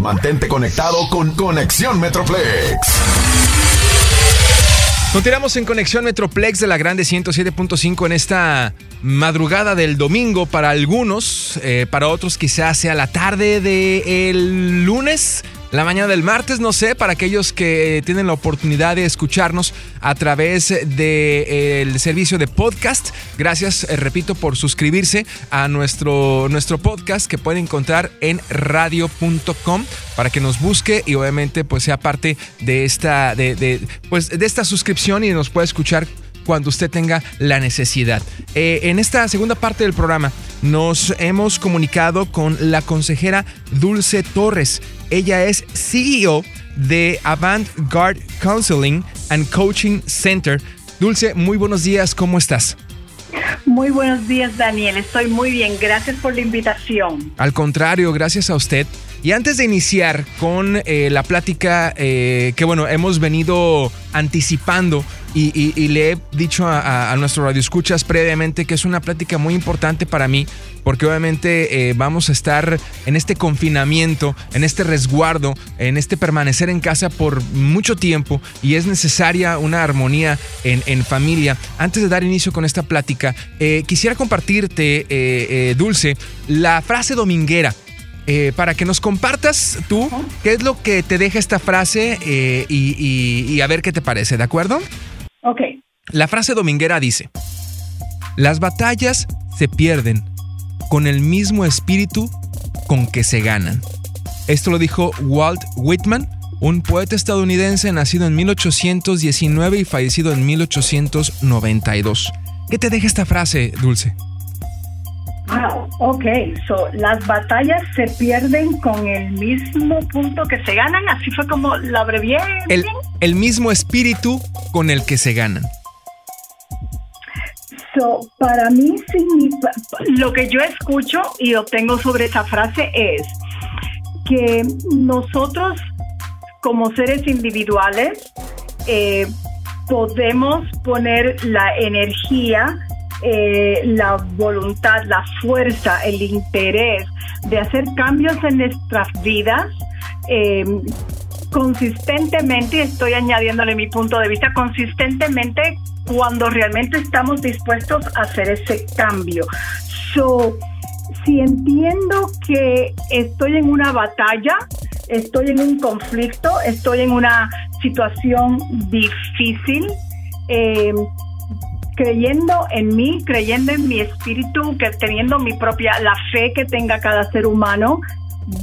Mantente conectado con Conexión Metroplex. Continuamos en Conexión Metroplex de la Grande 107.5 en esta madrugada del domingo para algunos, eh, para otros quizás sea la tarde del lunes la mañana del martes, no sé, para aquellos que tienen la oportunidad de escucharnos a través del de, servicio de podcast. Gracias, eh, repito, por suscribirse a nuestro, nuestro podcast que pueden encontrar en radio.com para que nos busque y obviamente pues sea parte de esta, de, de, pues, de esta suscripción y nos pueda escuchar cuando usted tenga la necesidad. Eh, en esta segunda parte del programa nos hemos comunicado con la consejera Dulce Torres. Ella es CEO de Avant Garde Counseling and Coaching Center. Dulce, muy buenos días, ¿cómo estás? Muy buenos días, Daniel. Estoy muy bien. Gracias por la invitación. Al contrario, gracias a usted. Y antes de iniciar con eh, la plática eh, que, bueno, hemos venido anticipando y, le he dicho a, nuestro radio escuchas previamente que es una plática muy importante para mí porque obviamente eh, vamos a estar en este confinamiento, en este resguardo, en este permanecer en casa por mucho tiempo y es necesaria una armonía en, familia. Antes de dar inicio con esta plática, quisiera compartirte, Dulce, la frase dominguera eh, para que nos compartas tú qué es lo que te deja esta frase eh, y, a ver qué te parece, ¿de acuerdo? La frase dominguera dice, las batallas se pierden con el mismo espíritu con que se ganan. Esto lo dijo Walt Whitman, un poeta estadounidense nacido en 1819 y fallecido en 1892. ¿Qué te deja esta frase, Dulce? Wow, ok, so, las batallas se pierden con el mismo punto que se ganan, así fue como la abrevié. El, el mismo espíritu con el que se ganan. So, para mí, lo que yo escucho y obtengo sobre esa frase es que nosotros, como seres individuales, eh, podemos poner la energía eh, la voluntad, la fuerza, el interés de hacer cambios en nuestras vidas. Eh, consistentemente, estoy añadiéndole mi punto de vista, consistentemente cuando realmente estamos dispuestos a hacer ese cambio. So, si entiendo que estoy en una batalla, estoy en un conflicto, estoy en una situación difícil, eh, creyendo en mí, creyendo en mi espíritu, que teniendo mi propia, la fe que tenga cada ser humano,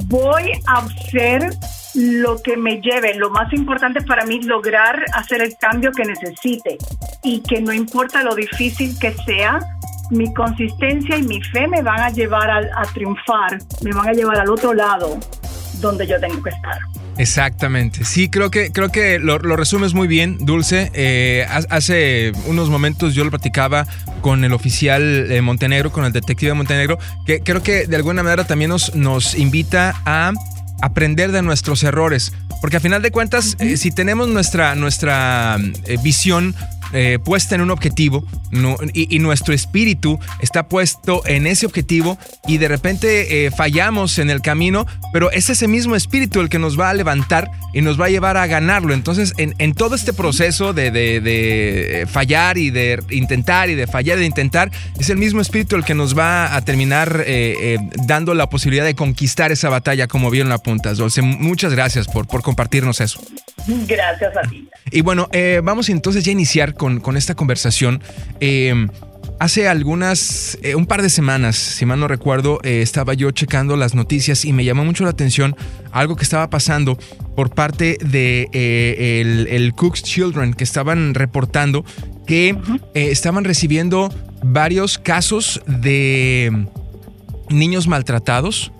voy a hacer lo que me lleve. Lo más importante para mí lograr hacer el cambio que necesite y que no importa lo difícil que sea, mi consistencia y mi fe me van a llevar a triunfar, me van a llevar al otro lado donde yo tengo que estar. Exactamente. Sí, creo que, creo que lo, resumes muy bien, Dulce. Eh, hace unos momentos yo lo platicaba con el oficial de Montenegro, con el detective de Montenegro, que creo que de alguna manera también nos, nos invita a aprender de nuestros errores. Porque a final de cuentas, eh, si tenemos nuestra, nuestra eh, visión eh, puesta en un objetivo y, nuestro espíritu está puesto en ese objetivo y de repente eh, fallamos en el camino, pero es ese mismo espíritu el que nos va a levantar y nos va a llevar a ganarlo. Entonces, en, todo este proceso de, fallar y de intentar y de fallar y de intentar, es el mismo espíritu el que nos va a terminar eh, dando la posibilidad de conquistar esa batalla, como bien la apuntas, Dulce. Muchas gracias por compartirnos eso. Gracias a ti. Y bueno, vamos entonces ya a iniciar con, esta conversación. Eh, hace algunas, eh, un par de semanas, si mal no recuerdo, eh, estaba yo checando las noticias y me llamó mucho la atención algo que estaba pasando por parte de el, Cook's Children, que estaban reportando que estaban recibiendo varios casos de niños maltratados.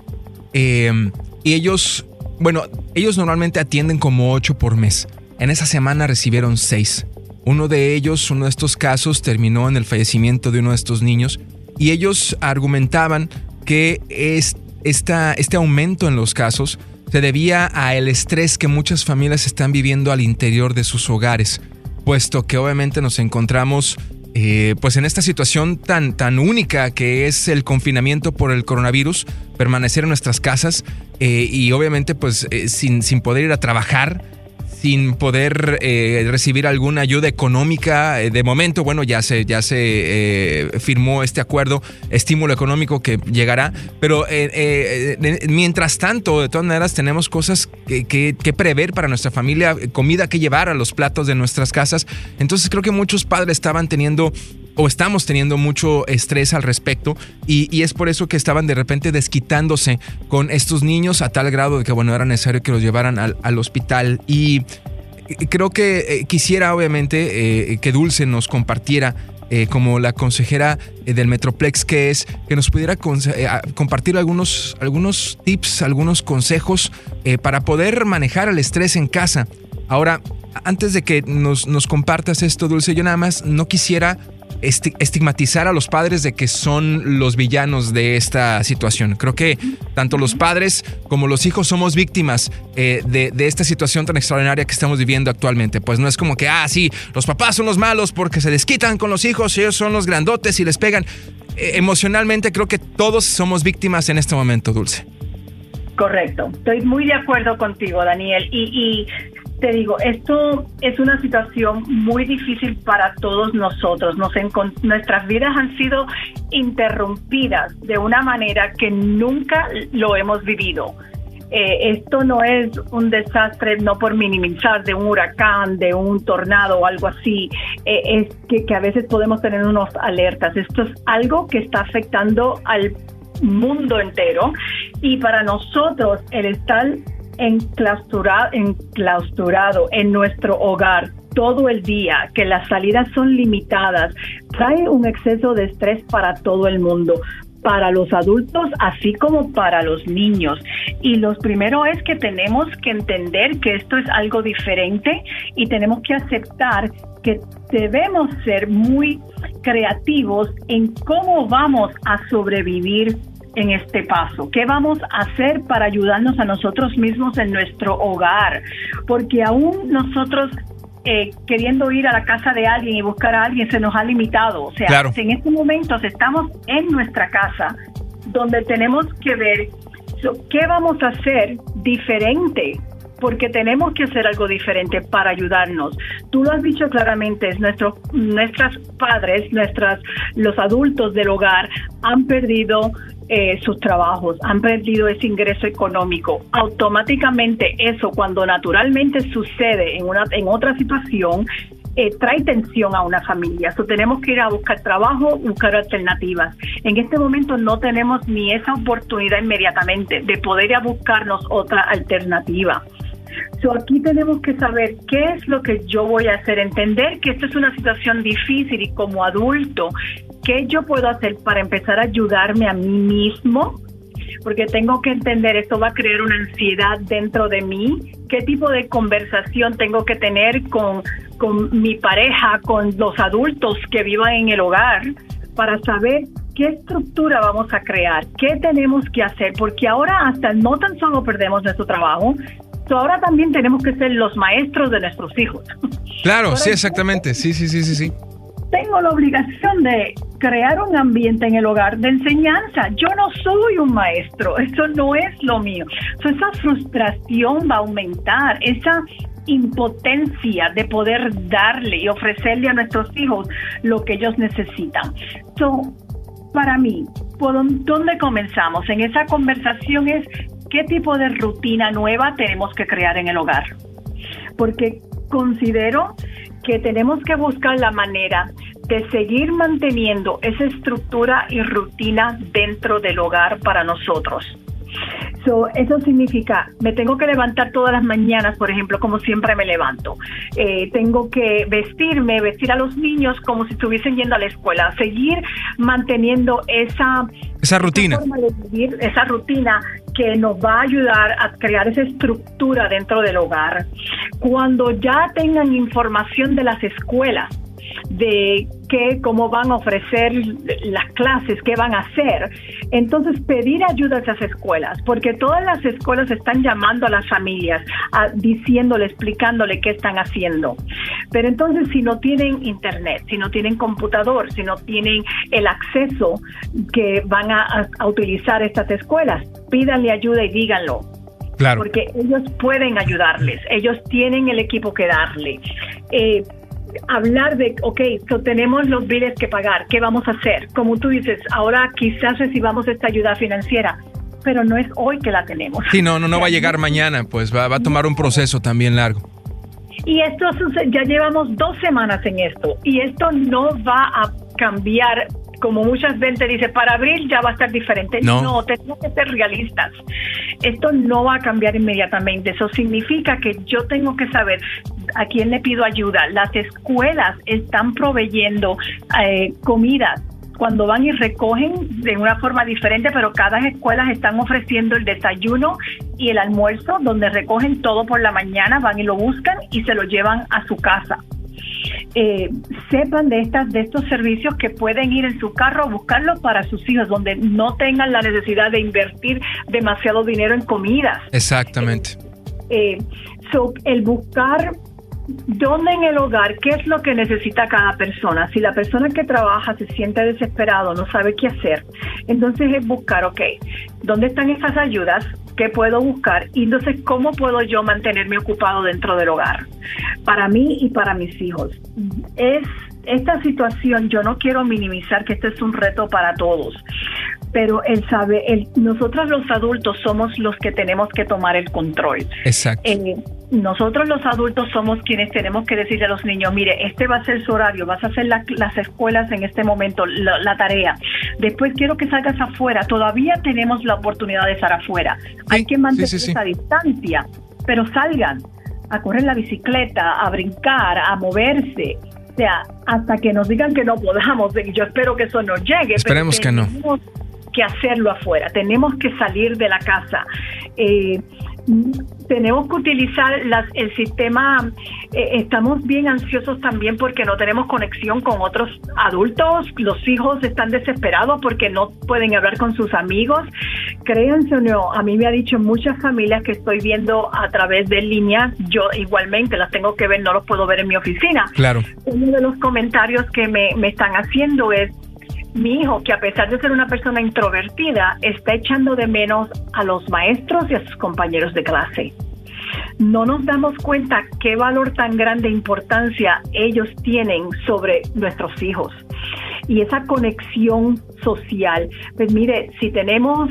y ellos, bueno, ellos normalmente atienden como 8 por mes. En esa semana recibieron 6. Uno de ellos, uno de estos casos, terminó en el fallecimiento de uno de estos niños y ellos argumentaban que este aumento en los casos se debía al estrés que muchas familias están viviendo al interior de sus hogares, puesto que obviamente nos encontramos eh, pues en esta situación tan, tan única que es el confinamiento por el coronavirus, permanecer en nuestras casas eh, y obviamente pues eh, sin, sin poder ir a trabajar sin poder eh, recibir alguna ayuda económica. Eh, de momento, bueno, ya se, ya se eh, firmó este acuerdo, estímulo económico que llegará, pero mientras tanto, de todas maneras, tenemos cosas que, que, prever para nuestra familia, comida que llevar a los platos de nuestras casas. Entonces creo que muchos padres estaban teniendo o estamos teniendo mucho estrés al respecto y, es por eso que estaban de repente desquitándose con estos niños a tal grado de que bueno era necesario que los llevaran al, hospital y creo que eh, quisiera obviamente eh, que Dulce nos compartiera eh, como la consejera del Metroplex que es que nos pudiera compartir algunos, algunos tips, algunos consejos para poder manejar el estrés en casa. Ahora, antes de que nos, nos compartas esto, Dulce, yo nada más no quisiera estigmatizar a los padres de que son los villanos de esta situación. Creo que tanto los padres como los hijos somos víctimas eh, de, esta situación tan extraordinaria que estamos viviendo actualmente. Pues no es como que, ah, sí, los papás son los malos porque se desquitan con los hijos, ellos son los grandotes y les pegan. Eh, emocionalmente creo que todos somos víctimas en este momento, Dulce. Correcto, estoy muy de acuerdo contigo, Daniel. y te digo, esto es una situación muy difícil para todos nosotros. Nos nuestras vidas han sido interrumpidas de una manera que nunca lo hemos vivido. Eh, esto no es un desastre, no por minimizar, de un huracán, de un tornado o algo así, eh, es que, que a veces podemos tener unos alertas. Esto es algo que está afectando al mundo entero y para nosotros el estar enclaustrado, enclaustrado en nuestro hogar todo el día, que las salidas son limitadas, trae un exceso de estrés para todo el mundo para los adultos así como para los niños. Y lo primero es que tenemos que entender que esto es algo diferente y tenemos que aceptar que debemos ser muy creativos en cómo vamos a sobrevivir en este paso? ¿Qué vamos a hacer para ayudarnos a nosotros mismos en nuestro hogar? Porque aún nosotros eh, queriendo ir a la casa de alguien y buscar a alguien se nos ha limitado. O sea, en estos momentos estamos en nuestra casa donde tenemos que ver qué vamos a hacer diferente porque tenemos que hacer algo diferente para ayudarnos. Tú lo has dicho claramente, nuestros nuestras padres, nuestras los adultos del hogar han perdido eh, sus trabajos, han perdido ese ingreso económico. Automáticamente eso, cuando naturalmente sucede en, una, en otra situación, eh, trae tensión a una familia. So, tenemos que ir a buscar trabajo, buscar alternativas. En este momento no tenemos ni esa oportunidad inmediatamente de poder ir a buscarnos otra alternativa. So, aquí tenemos que saber qué es lo que yo voy a hacer, entender que esta es una situación difícil y como adulto ¿Qué yo puedo hacer para empezar a ayudarme a mí mismo? Porque tengo que entender, esto va a crear una ansiedad dentro de mí. ¿Qué tipo de conversación tengo que tener con, con mi pareja, con los adultos que vivan en el hogar, para saber qué estructura vamos a crear, qué tenemos que hacer? Porque ahora hasta no tan solo perdemos nuestro trabajo, ahora también tenemos que ser los maestros de nuestros hijos. Claro, sí, exactamente. Sí, sí, sí, sí, sí tengo la obligación de crear un ambiente en el hogar de enseñanza. Yo no soy un maestro, eso no es lo mío. esa frustración va a aumentar, esa impotencia de poder darle y ofrecerle a nuestros hijos lo que ellos necesitan. So, para mí, ¿por dónde comenzamos? En esa conversación es qué tipo de rutina nueva tenemos que crear en el hogar. Porque considero que tenemos que buscar la manera de seguir manteniendo esa estructura y rutina dentro del hogar para nosotros. eso significa, me tengo que levantar todas las mañanas, por ejemplo, como siempre me levanto. Eh, tengo que vestirme, vestir a los niños como si estuviesen yendo a la escuela, seguir manteniendo esa, esa rutina. esa rutina que nos va a ayudar a crear esa estructura dentro del hogar. Cuando ya tengan información de las escuelas, de qué, cómo van a ofrecer las clases, qué van a hacer. Entonces, pedir ayuda a esas escuelas, porque todas las escuelas están llamando a las familias, a, diciéndole, explicándole qué están haciendo. Pero entonces, si no tienen internet, si no tienen computador, si no tienen el acceso que van a, utilizar estas escuelas, pídanle ayuda y díganlo. Claro. Porque ellos pueden ayudarles, ellos tienen el equipo que darle. Eh, hablar de, ok, tenemos los biles que pagar, ¿qué vamos a hacer? Como tú dices, ahora quizás recibamos esta ayuda financiera, pero no es hoy que la tenemos. Sí, no, no, no va a llegar mañana, pues va, va a tomar un proceso también largo. Y esto ya llevamos dos semanas en esto y esto no va a cambiar como muchas veces dice, para abril ya va a estar diferente. No. no, tenemos que ser realistas. Esto no va a cambiar inmediatamente. Eso significa que yo tengo que saber a quién le pido ayuda. Las escuelas están proveyendo eh, comidas cuando van y recogen de una forma diferente, pero cada escuela están ofreciendo el desayuno y el almuerzo, donde recogen todo por la mañana, van y lo buscan y se lo llevan a su casa. Eh, sepan de estas de estos servicios que pueden ir en su carro a buscarlo para sus hijos, donde no tengan la necesidad de invertir demasiado dinero en comidas. Exactamente. Eh, el buscar ¿Dónde en el hogar? ¿Qué es lo que necesita cada persona? Si la persona que trabaja se siente desesperado, no sabe qué hacer, entonces es buscar, ok, ¿dónde están esas ayudas? ¿Qué puedo buscar? Y entonces, ¿cómo puedo yo mantenerme ocupado dentro del hogar? Para mí y para mis hijos. Es esta situación, yo no quiero minimizar que este es un reto para todos, pero él sabe, el, nosotros los adultos somos los que tenemos que tomar el control. Exacto. Eh, nosotros los adultos somos quienes tenemos que decirle a los niños, mire, este va a ser su horario, vas a hacer las escuelas en este momento, la, tarea. Después quiero que salgas afuera, todavía tenemos la oportunidad de estar afuera. Hay que mantener esa distancia, pero salgan a correr la bicicleta, a brincar, a moverse. O sea, hasta que nos digan que no podamos, yo espero que eso no llegue. Esperemos que no que hacerlo afuera, tenemos que salir de la casa. Eh, tenemos que utilizar el sistema, eh, estamos bien ansiosos también porque no tenemos conexión con otros adultos, los hijos están desesperados porque no pueden hablar con sus amigos. Créanse o no, a mí me ha dicho muchas familias que estoy viendo a través de línea, yo igualmente las tengo que ver, no los puedo ver en mi oficina. Claro. Uno de los comentarios que me, me están haciendo es, mi hijo, que a pesar de ser una persona introvertida, está echando de menos a los maestros y a sus compañeros de clase. No nos damos cuenta qué valor tan grande e importancia ellos tienen sobre nuestros hijos. Y esa conexión social, pues mire, si tenemos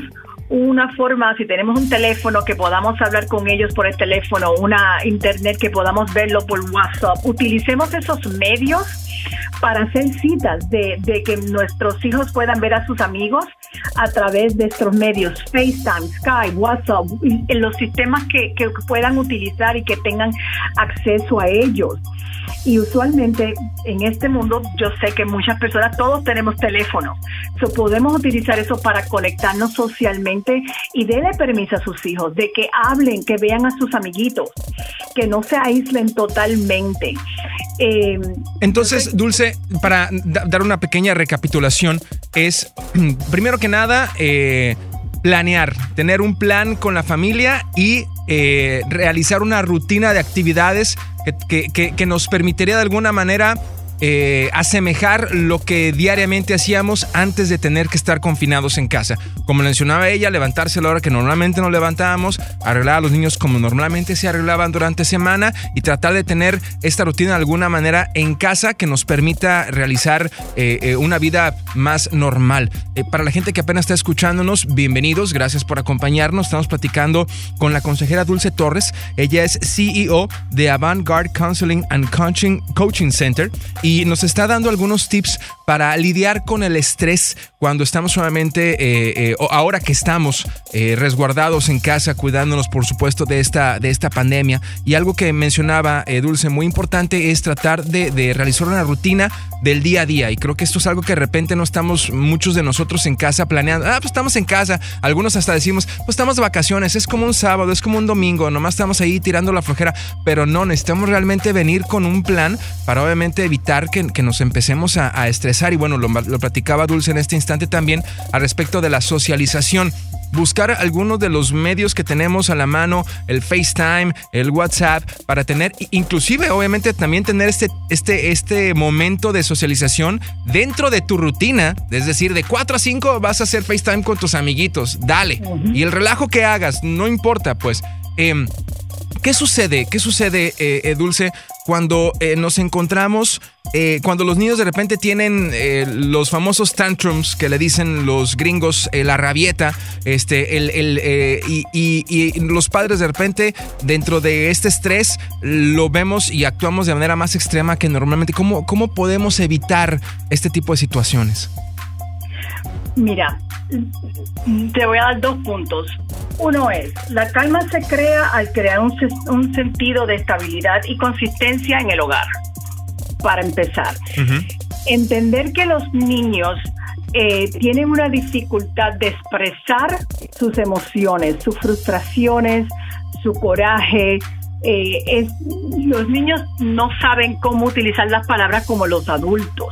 una forma, si tenemos un teléfono que podamos hablar con ellos por el teléfono, una internet que podamos verlo por WhatsApp, utilicemos esos medios para hacer citas de, que nuestros hijos puedan ver a sus amigos a través de estos medios, FaceTime, Skype, WhatsApp, en los sistemas que, puedan utilizar y que tengan acceso a ellos. Y usualmente en este mundo yo sé que muchas personas, todos tenemos teléfono. So, podemos utilizar eso para conectarnos socialmente y darle permiso a sus hijos de que hablen, que vean a sus amiguitos, que no se aíslen totalmente. Eh, entonces, Dulce, para dar una pequeña recapitulación, es primero que nada eh, planear, tener un plan con la familia y eh, realizar una rutina de actividades que, nos permitiría de alguna manera eh, asemejar lo que diariamente hacíamos antes de tener que estar confinados en casa. Como mencionaba ella, levantarse a la hora que normalmente nos levantábamos, arreglar a los niños como normalmente se arreglaban durante semana y tratar de tener esta rutina de alguna manera en casa que nos permita realizar eh, eh, una vida más normal. para la gente que apenas está escuchándonos, bienvenidos, gracias por acompañarnos. Estamos platicando con la consejera Dulce Torres. Ella es CEO de Avant Garde Counseling and Coaching, Coaching Center nos está dando algunos tips para lidiar con el estrés cuando estamos solamente, eh, eh, ahora que estamos eh, resguardados en casa, cuidándonos por supuesto de esta, de esta pandemia. Y algo que mencionaba Dulce, muy importante, es tratar de, de, realizar una rutina del día a día. Y creo que esto es algo que de repente no estamos muchos de nosotros en casa planeando. Ah, pues estamos en casa. Algunos hasta decimos, pues estamos de vacaciones, es como un sábado, es como un domingo, nomás estamos ahí tirando la flojera. Pero no, necesitamos realmente venir con un plan para obviamente evitar que, que nos empecemos a, a, estresar. Y bueno, lo, lo platicaba Dulce en este instante también al respecto de la socialización buscar algunos de los medios que tenemos a la mano, el FaceTime, el WhatsApp, para tener, inclusive obviamente también tener este, este, este momento de socialización dentro de tu rutina, es decir, de 4 a 5 vas a hacer FaceTime con tus amiguitos, dale. Y el relajo que hagas, no importa, pues. Eh, ¿Qué sucede? ¿Qué sucede, eh, Dulce, cuando eh, nos encontramos, eh, cuando los niños de repente tienen eh, los famosos tantrums que le dicen los gringos, eh, la rabieta, este, el, el, y, y, y, los padres de repente, dentro de este estrés, lo vemos y actuamos de manera más extrema que normalmente? ¿Cómo, cómo podemos evitar este tipo de situaciones? Mira, te voy a dar dos puntos. Uno es, la calma se crea al crear un, un sentido de estabilidad y consistencia en el hogar, para empezar. Uh -huh. Entender que los niños eh, tienen una dificultad de expresar sus emociones, sus frustraciones, su coraje, eh, es, los niños no saben cómo utilizar las palabras como los adultos.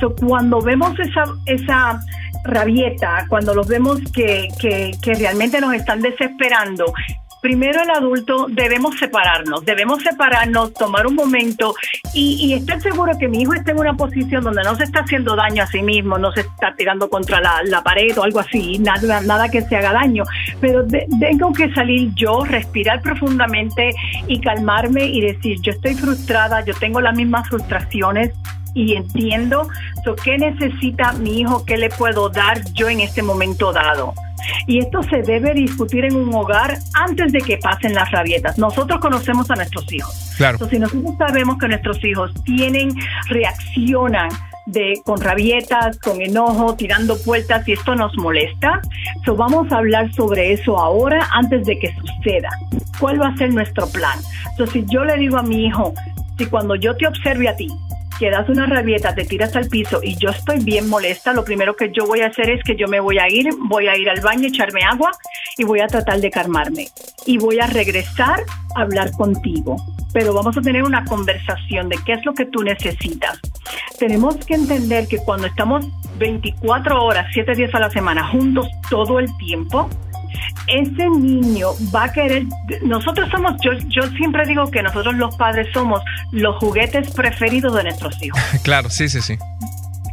So, cuando vemos esa, esa rabieta, cuando los vemos que, que, que realmente nos están desesperando, primero el adulto debemos separarnos, debemos separarnos, tomar un momento y, estar seguro que mi hijo esté en una posición donde no se está haciendo daño a sí mismo, no se está tirando contra la, la pared o algo así, nada, nada que se haga daño, pero de, tengo que salir yo, respirar profundamente y calmarme y decir, yo estoy frustrada, yo tengo las mismas frustraciones, y entiendo so, qué necesita mi hijo, qué le puedo dar yo en este momento dado. Y esto se debe discutir en un hogar antes de que pasen las rabietas. Nosotros conocemos a nuestros hijos. Claro. Entonces, si nosotros sabemos que nuestros hijos tienen, reaccionan de con rabietas, con enojo, tirando puertas y esto nos molesta, so vamos a hablar sobre eso ahora antes de que suceda. ¿Cuál va a ser nuestro plan? Entonces, si yo le digo a mi hijo, si cuando yo te observe a ti, que das una rabieta, te tiras al piso y yo estoy bien molesta, lo primero que yo voy a hacer es que yo me voy a ir, voy a ir al baño, echarme agua y voy a tratar de calmarme. Y voy a regresar a hablar contigo. Pero vamos a tener una conversación de qué es lo que tú necesitas. Tenemos que entender que cuando estamos 24 horas, 7 días a la semana juntos todo el tiempo, ese niño va a querer, nosotros somos, yo, yo siempre digo que nosotros los padres somos los juguetes preferidos de nuestros hijos. claro, sí, sí, sí.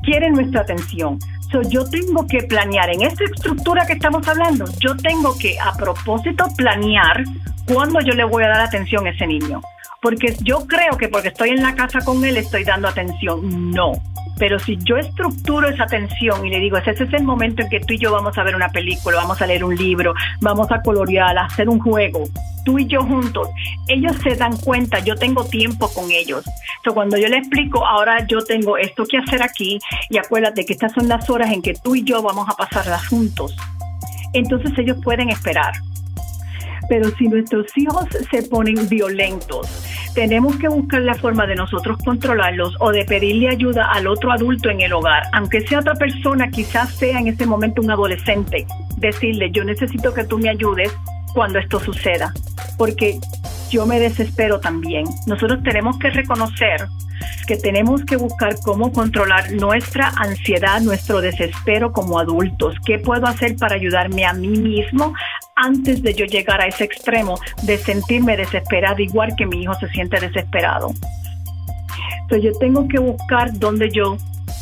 Quieren nuestra atención. So, yo tengo que planear en esta estructura que estamos hablando, yo tengo que a propósito planear cuándo yo le voy a dar atención a ese niño. Porque yo creo que porque estoy en la casa con él estoy dando atención. No. Pero si yo estructuro esa atención y le digo, ese es el momento en que tú y yo vamos a ver una película, vamos a leer un libro, vamos a colorear, a hacer un juego, tú y yo juntos, ellos se dan cuenta, yo tengo tiempo con ellos. So, cuando yo le explico, ahora yo tengo esto que hacer aquí y acuérdate que estas son las horas en que tú y yo vamos a pasarlas juntos. Entonces ellos pueden esperar. Pero si nuestros hijos se ponen violentos, tenemos que buscar la forma de nosotros controlarlos o de pedirle ayuda al otro adulto en el hogar, aunque sea otra persona, quizás sea en ese momento un adolescente, decirle, yo necesito que tú me ayudes cuando esto suceda, porque yo me desespero también. Nosotros tenemos que reconocer que tenemos que buscar cómo controlar nuestra ansiedad, nuestro desespero como adultos. ¿Qué puedo hacer para ayudarme a mí mismo antes de yo llegar a ese extremo de sentirme desesperada, igual que mi hijo se siente desesperado? Entonces yo tengo que buscar dónde yo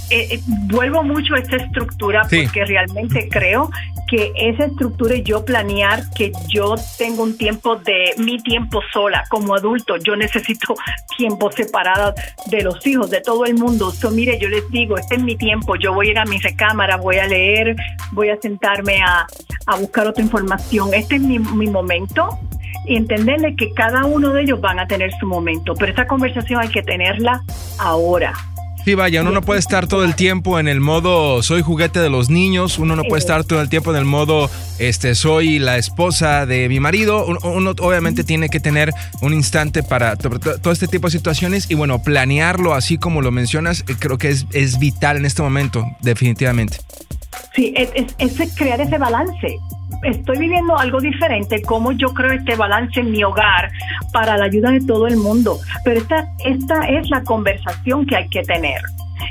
eh, eh, vuelvo mucho a esta estructura Sí. porque realmente creo que esa estructura y yo planear que yo tengo un tiempo de mi tiempo sola como adulto, yo necesito tiempo separado de los hijos, de todo el mundo. So, mire, yo les digo, este es mi tiempo, yo voy a ir a mi recámara, voy a leer, voy a sentarme a, a buscar otra información. Este es mi, mi momento y entenderle que cada uno de ellos van a tener su momento, pero esta conversación hay que tenerla ahora. Sí, vaya, uno no puede estar todo el tiempo en el modo soy juguete de los niños, uno no puede estar todo el tiempo en el modo este soy la esposa de mi marido, uno, obviamente tiene que tener un instante para todo este tipo de situaciones y bueno, planearlo así como lo mencionas, eh, creo que es, es vital en este momento, definitivamente. Sí, es, es, crear ese balance. Estoy viviendo algo diferente, cómo yo creo este balance en mi hogar para la ayuda de todo el mundo. Pero esta, esta es la conversación que hay que tener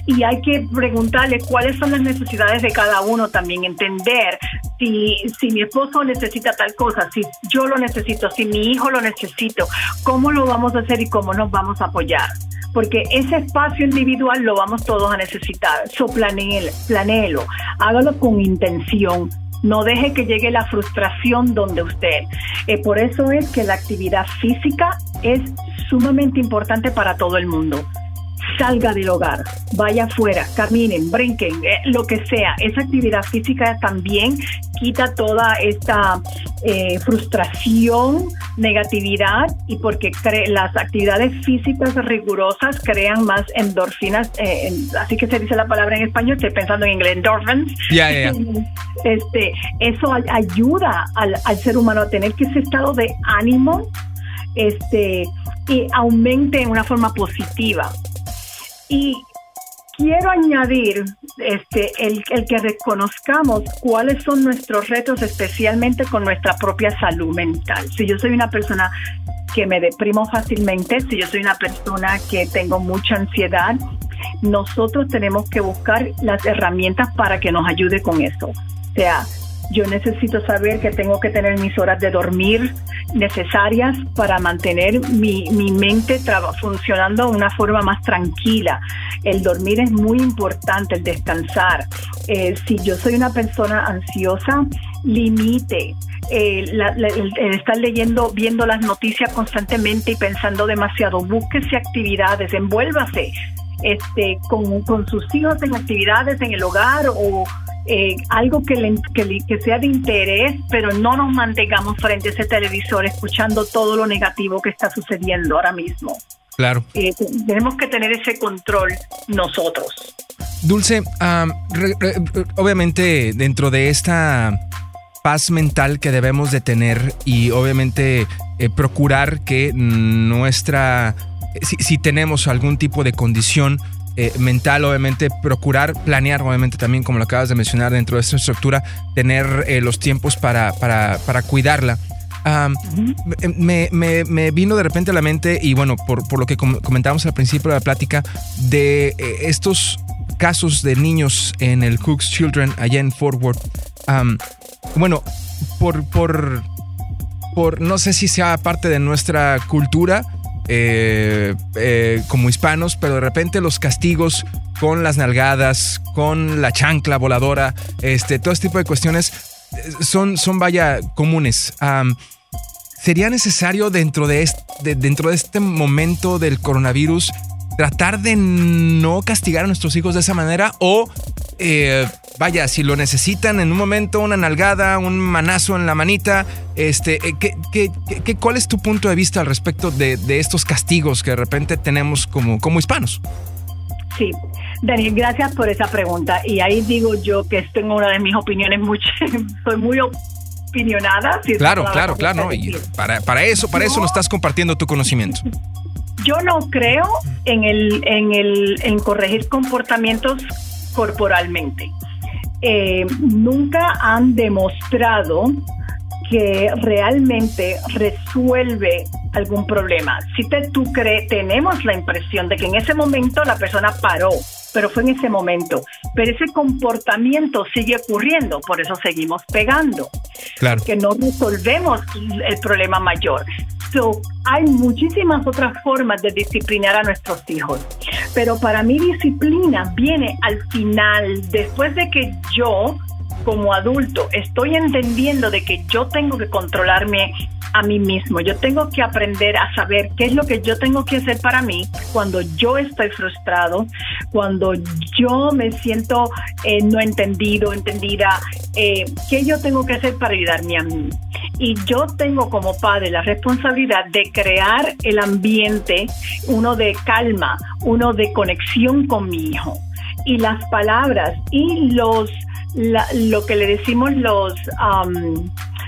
y hay que preguntarle cuáles son las necesidades de cada uno también, entender si, si mi esposo necesita tal cosa, si yo lo necesito, si mi hijo lo necesito, cómo lo vamos a hacer y cómo nos vamos a apoyar porque ese espacio individual lo vamos todos a necesitar. So planéelo, hágalo con intención. No deje que llegue la frustración donde usted. Eh, por eso es que la actividad física es sumamente importante para todo el mundo salga del hogar, vaya afuera, caminen, brinquen, eh, lo que sea. Esa actividad física también quita toda esta eh, frustración, negatividad y porque las actividades físicas rigurosas crean más endorfinas, eh, así que se dice la palabra en español, estoy pensando en inglés, endorphins. Este, eso ayuda al, al ser humano a tener que ese estado de ánimo este, y aumente en una forma positiva. Y quiero añadir este, el, el, que reconozcamos cuáles son nuestros retos, especialmente con nuestra propia salud mental. Si yo soy una persona que me deprimo fácilmente, si yo soy una persona que tengo mucha ansiedad, nosotros tenemos que buscar las herramientas para que nos ayude con eso. O sea, yo necesito saber que tengo que tener mis horas de dormir necesarias para mantener mi, mi mente funcionando de una forma más tranquila. El dormir es muy importante, el descansar. Eh, si yo soy una persona ansiosa, limite. Eh, el, estar leyendo, viendo las noticias constantemente y pensando demasiado, búsquese actividades, envuélvase este, con, con sus hijos en actividades en el hogar o eh, algo que, que, sea de interés, pero no nos mantengamos frente a ese televisor escuchando todo lo negativo que está sucediendo ahora mismo. Claro. Eh, tenemos que tener ese control nosotros. Dulce, obviamente dentro de esta paz mental que debemos de tener y obviamente eh, procurar que nuestra, si, si tenemos algún tipo de condición, eh, mental, obviamente, procurar planear, obviamente, también, como lo acabas de mencionar, dentro de esta estructura, tener eh, los tiempos para, para, para cuidarla. me, me, vino de repente a la mente, y bueno, por, por lo que comentábamos al principio de la plática, de eh, estos casos de niños en el Cook's Children allá en Fort Worth. bueno, por, por, por, no sé si sea parte de nuestra cultura, eh, eh, como hispanos, pero de repente los castigos con las nalgadas, con la chancla voladora, este, todo este tipo de cuestiones eh, son, son vaya, comunes. ¿Sería necesario dentro de, este, dentro de este momento del coronavirus tratar de no castigar a nuestros hijos de esa manera o vaya, si lo necesitan en un momento, una nalgada, un manazo en la manita, este, eh, ¿qué, qué, cuál es tu punto de vista al respecto de, estos castigos que de repente tenemos como, como hispanos? Sí, Daniel, gracias por esa pregunta. Y ahí digo yo que tengo una de mis opiniones, muy, soy muy opinionada. claro, claro, claro. Y para, para eso, para eso nos estás compartiendo tu conocimiento. Yo no creo en el, en el, en corregir comportamientos corporalmente. Eh, nunca han demostrado que realmente resuelve algún problema. Si te, tú crees, tenemos la impresión de que en ese momento la persona paró, pero fue en ese momento. Pero ese comportamiento sigue ocurriendo, por eso seguimos pegando. Claro. Que no resolvemos el problema mayor. So, hay muchísimas otras formas de disciplinar a nuestros hijos, pero para mí disciplina viene al final, después de que yo como adulto estoy entendiendo de que yo tengo que controlarme a mí mismo. Yo tengo que aprender a saber qué es lo que yo tengo que hacer para mí cuando yo estoy frustrado, cuando yo me siento eh, no entendido, entendida, eh, qué yo tengo que hacer para ayudarme a mí. Y yo tengo como padre la responsabilidad de crear el ambiente, uno de calma, uno de conexión con mi hijo. Y las palabras y los lo que le decimos los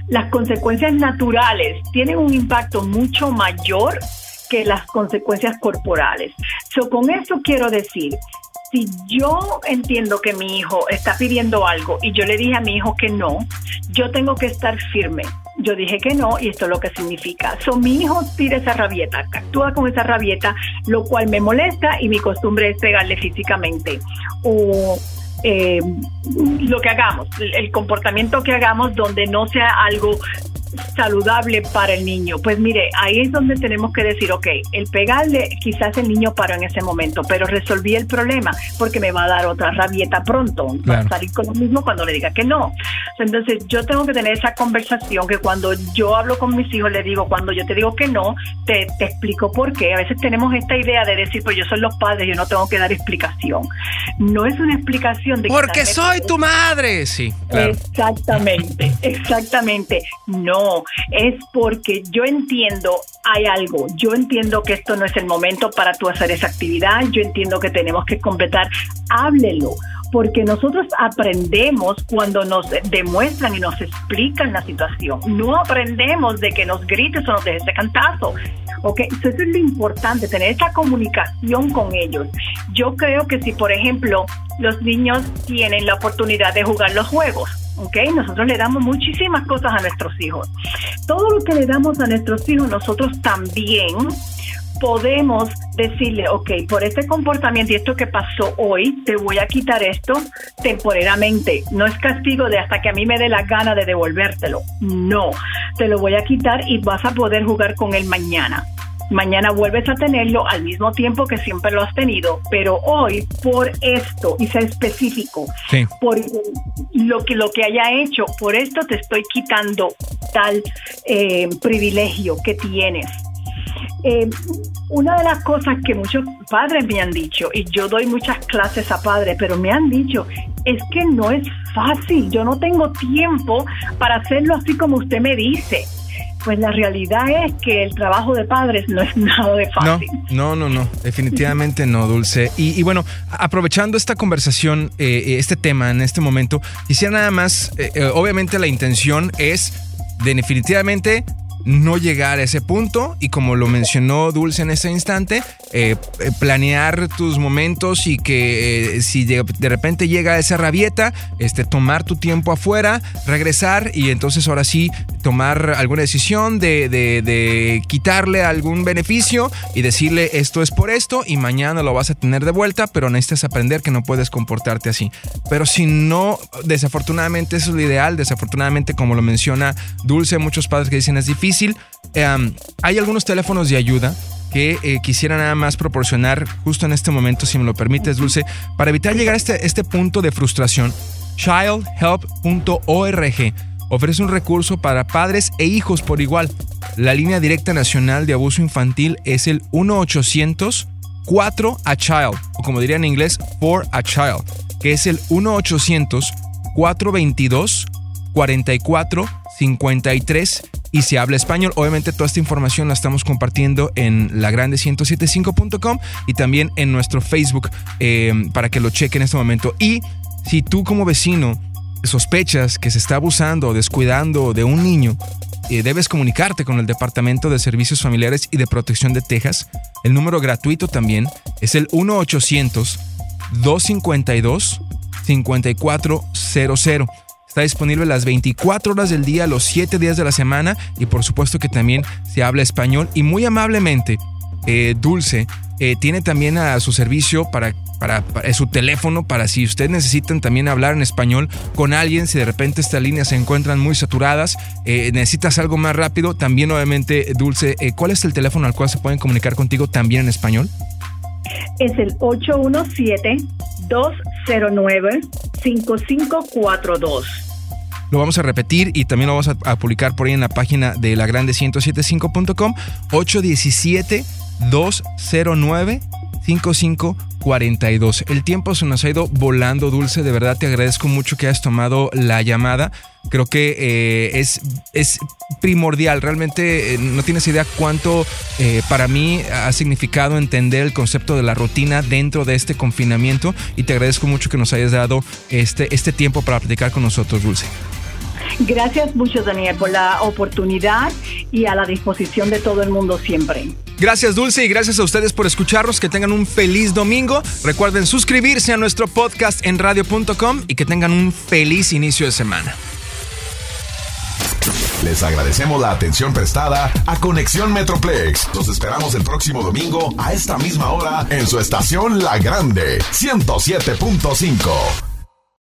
las consecuencias naturales tienen un impacto mucho mayor que las consecuencias corporales. So, con eso quiero decir, si yo entiendo que mi hijo está pidiendo algo y yo le dije a mi hijo que no, yo tengo que estar firme. Yo dije que no y esto es lo que significa. So, mi hijo tira esa rabieta, actúa con esa rabieta, lo cual me molesta y mi costumbre es pegarle físicamente. Eh, lo que hagamos, el comportamiento que hagamos donde no sea algo saludable para el niño. Pues mire, ahí es donde tenemos que decir, ok, el pegarle, quizás el niño paró en ese momento, pero resolví el problema porque me va a dar otra rabieta pronto, va a salir con lo mismo cuando le diga que no. Entonces yo tengo que tener esa conversación que cuando yo hablo con mis hijos le digo, cuando yo te digo que no, te, te explico por qué. A veces tenemos esta idea de decir, pues yo soy los padres, yo no tengo que dar explicación. No es una explicación de... Porque soy tu madre, sí. Exactamente, exactamente. No es porque yo entiendo hay algo, yo entiendo que esto no es el momento para tú hacer esa actividad, yo entiendo que tenemos que completar, háblelo, porque nosotros aprendemos cuando nos demuestran y nos explican la situación, no aprendemos de que nos grites o nos dejes de cantazo. ¿ok? eso es lo importante, tener esa comunicación con ellos. Yo creo que si, por ejemplo, los niños tienen la oportunidad de jugar los juegos, ¿ok? Nosotros le damos muchísimas cosas a nuestros hijos. Todo lo que le damos a nuestros hijos, nosotros también podemos decirle, ok, por este comportamiento y esto que pasó hoy, te voy a quitar esto temporalmente. No es castigo de hasta que a mí me dé la gana de devolvértelo. No, te lo voy a quitar y vas a poder jugar con él mañana. Mañana vuelves a tenerlo al mismo tiempo que siempre lo has tenido, pero hoy por esto, y sea específico, por lo que, lo que haya hecho, por esto te estoy quitando tal eh, privilegio que tienes. Eh, una de las cosas que muchos padres me han dicho, y yo doy muchas clases a padres, pero me han dicho, es que no es fácil, yo no tengo tiempo para hacerlo así como usted me dice. Pues la realidad es que el trabajo de padres no es nada de fácil. No, no, no, definitivamente no, Dulce. Y, bueno, aprovechando esta conversación, eh, eh, este tema en este momento, quisiera nada más, eh, obviamente la intención es definitivamente no llegar a ese punto y como lo mencionó Dulce en ese instante, eh, eh, planear tus momentos y que eh, si de, repente llega esa rabieta, este, tomar tu tiempo afuera, regresar y entonces ahora sí tomar alguna decisión de, de, quitarle algún beneficio y decirle esto es por esto y mañana lo vas a tener de vuelta, pero necesitas aprender que no puedes comportarte así. Pero si no, desafortunadamente eso es lo ideal, desafortunadamente como lo menciona Dulce, muchos padres que dicen es difícil, Em, hay algunos teléfonos de ayuda que eh, quisiera nada más proporcionar justo en este momento, si me lo permites, Dulce, para evitar llegar a este, este punto de frustración. Childhelp.org ofrece un recurso para padres e hijos por igual. La línea directa nacional de abuso infantil es el 1-800-4A-Child, o como diría en inglés, For a Child, que es el 1-800-422-4453 y se habla español. Obviamente toda esta información la estamos compartiendo en lagrande1075.com y también en nuestro Facebook eh, para que lo chequen en este momento. Y si tú como vecino sospechas que se está abusando o descuidando de un niño, eh, debes comunicarte con el Departamento de Servicios Familiares y de Protección de Texas. El número gratuito también es el 1-800-252-5400. Está disponible las 24 horas del día, los 7 días de la semana y por supuesto que también se habla español y muy amablemente eh, Dulce eh, tiene también a su servicio para, para, su teléfono para si ustedes necesitan también hablar en español con alguien, si de repente estas líneas se encuentran muy saturadas, eh, necesitas algo más rápido, también obviamente Dulce, ¿cuál es el teléfono al cual se pueden comunicar contigo también en español? Es el 817 209 5542 Lo vamos a repetir y también lo vamos a, a publicar por ahí en la página de lagrande1075.com. 817 209 5542. El tiempo se nos ha ido volando, Dulce. De verdad te agradezco mucho que hayas tomado la llamada. Creo que eh, es, es primordial. Realmente eh, no tienes idea cuánto eh, para mí ha significado entender el concepto de la rutina dentro de este confinamiento. Y te agradezco mucho que nos hayas dado este, este tiempo para platicar con nosotros, Dulce. Gracias mucho, Daniel, por la oportunidad y a la disposición de todo el mundo siempre. Gracias Dulce y gracias a ustedes por escucharnos. Que tengan un feliz domingo. Recuerden suscribirse a nuestro podcast en radio.com y que tengan un feliz inicio de semana. Les agradecemos la atención prestada a Conexión Metroplex. Los esperamos el próximo domingo a esta misma hora en su estación La Grande 107.5.